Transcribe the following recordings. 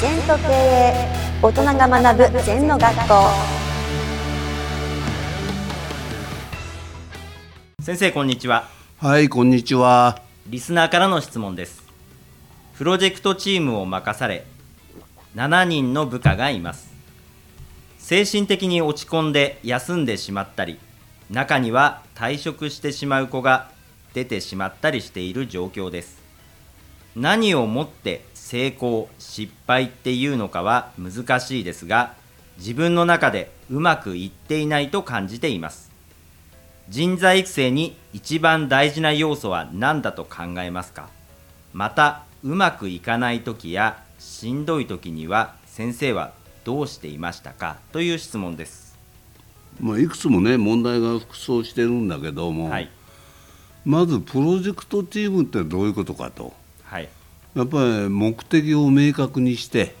全と経営大人が学ぶ全の学校。先生こんにちは。はい、こんにちは。リスナーからの質問です。プロジェクトチームを任され7人の部下がいます。精神的に落ち込んで休んでしまったり中には退職してしまう子が出てしまったりしている状況です。何をもって成功失敗っていうのかは難しいですが自分の中でうまくいっていないと感じています。人材育成に一番大事な要素は何だと考えますか？またうまくいかない時やしんどい時には先生はどうしていましたか？という質問です。まあ、いくつもね、問題が複層してるんだけども、はい。まずプロジェクトチームってどういうことかと。はいやっぱり目的を明確にして、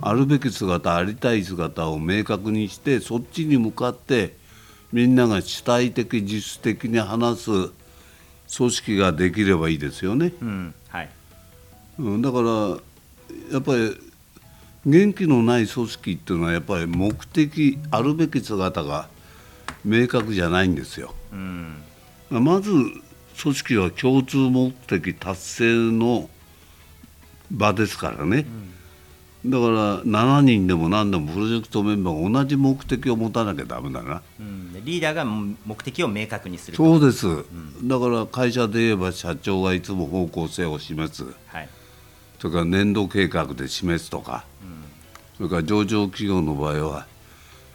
あるべき姿、ありたい姿を明確にして、そっちに向かって、みんなが主体的、自主的に話す組織ができればいいですよね。うん。はい。うん、だからやっぱり元気のない組織っていうのはやっぱり目的あるべき姿が明確じゃないんですよ。うん。まず組織は共通目的達成の場ですからね、だから7人でも何でもプロジェクトメンバーが同じ目的を持たなきゃだめだな。うん。でリーダーが目的を明確にすると。そうです、だから会社で言えば社長がいつも方向性を示す。はい。それから年度計画で示すとか、それから上場企業の場合は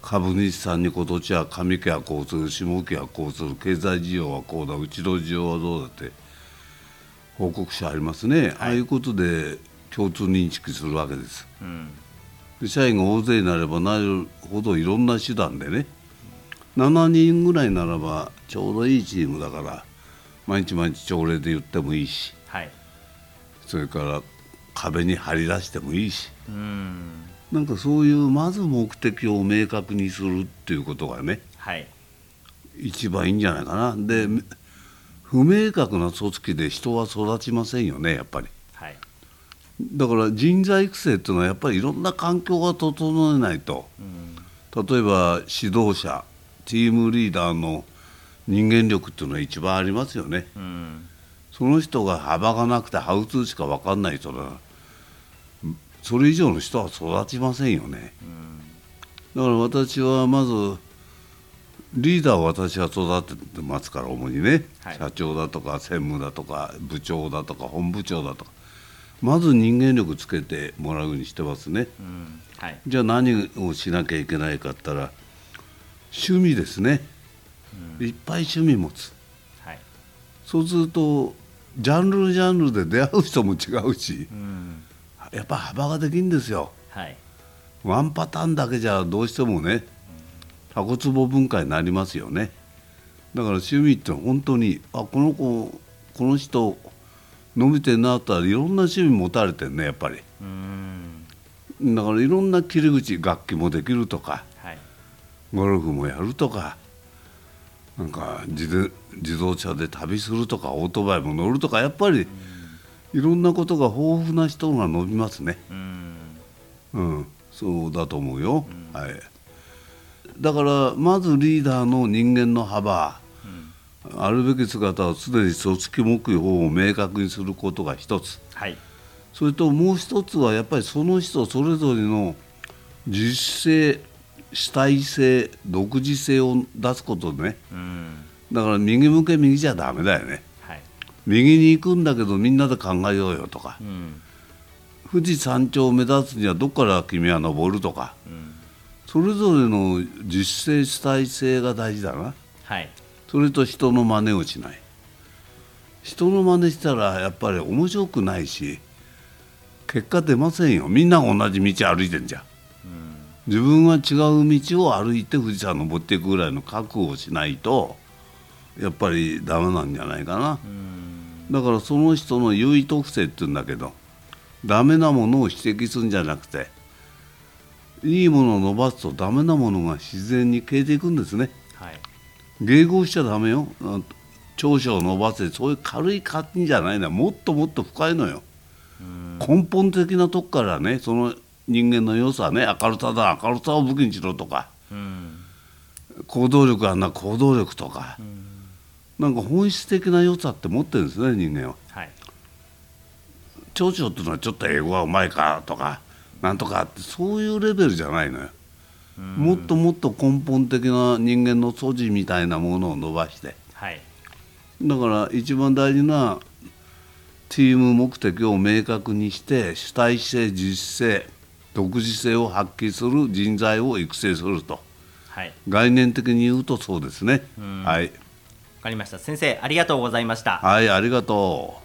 株主さんに今年は上期はこうする下期はこうする経済事情はこうだうちの事情はどうだって報告書ありますね、ああいうことで共通認識するわけです。うん。で社員が大勢になればなるほどいろんな手段でね。7人ぐらいならばちょうどいいチームだから毎日毎日朝礼で言ってもいいし。はい。それから壁に張り出してもいいし。うん。なんかそういうまず目的を明確にするっていうことがねはい。一番いいんじゃないかな。で不明確な組織で人は育ちませんよねやっぱり。はい。だから人材育成っていうのはやっぱりいろんな環境が整えないと。うん。例えば指導者チームリーダーの人間力っていうのは一番ありますよね。うん。その人が幅がなくてハウツーしか分かんない人だ。それ以上の人は育ちませんよね、だから私はまずリーダーを私は育ててますから主にね、はい。社長だとか専務だとか部長だとか本部長だとか。まず人間力つけてもらうようにしてますね。うん。はい。じゃあ何をしなきゃいけないかったら趣味ですね、いっぱい趣味持つ。はい。そうするとジャンルジャンルで出会う人も違うしうん。やっぱ幅ができるんですよ。はい。ワンパターンだけじゃどうしてもねタコツボ文化になりますよね。だから趣味って本当にあこの子この人伸びてんなったらいろんな趣味持たれてんねやっぱり。うん。だからいろんな切り口楽器もできるとか。はい。ゴルフもやるとか。なんか自で自動車で旅するとかオートバイも乗るとか。やっぱりいろんなことが豊富な人が伸びますね。うん。うん、そうだと思うよ、はい、だからまずリーダーの人間の幅、あるべき姿を常に組織目標を明確にすることが一つ。はい。それともう一つはやっぱりその人それぞれの自主性主体性独自性を出すことね。うん。だから右向け右じゃダメだよね。はい。右に行くんだけどみんなで考えようよとか。うん。富士山頂を目指すにはどこから君は登るとか。うんそれぞれの自主性主体性が大事だな。はい。それと人の真似をしない。人の真似したらやっぱり面白くないし結果出ませんよ。みんなが同じ道歩いてんじゃん。自分は違う道を歩いて富士山登っていくぐらいの覚悟をしないとやっぱりダメなんじゃないかな。だからその人の優位特性って言うんだけどダメなものを指摘するんじゃなくていいものを伸ばすとダメなものが自然に消えていくんですね。はい。迎合しちゃダメよ。あ長所を伸ばせ。そういう軽い感じじゃないのよもっともっと深いのよ。うん。根本的なとこからねその人間の良さね。明るさだ。明るさを武器にしろとか。うん。行動力あんな行動力とか、なんか本質的な良さって持ってるんですね人間は。はい。長所っていうのはちょっと英語がうまいかとかなんとかってそういうレベルじゃないのよ。もっともっと根本的な人間の素地みたいなものを伸ばして。はい。だから一番大事なチーム目的を明確にして主体性自主性独自性を発揮する人材を育成すると。はい。概念的に言うとそうですね、はい。わかりました。先生ありがとうございました。はいありがとう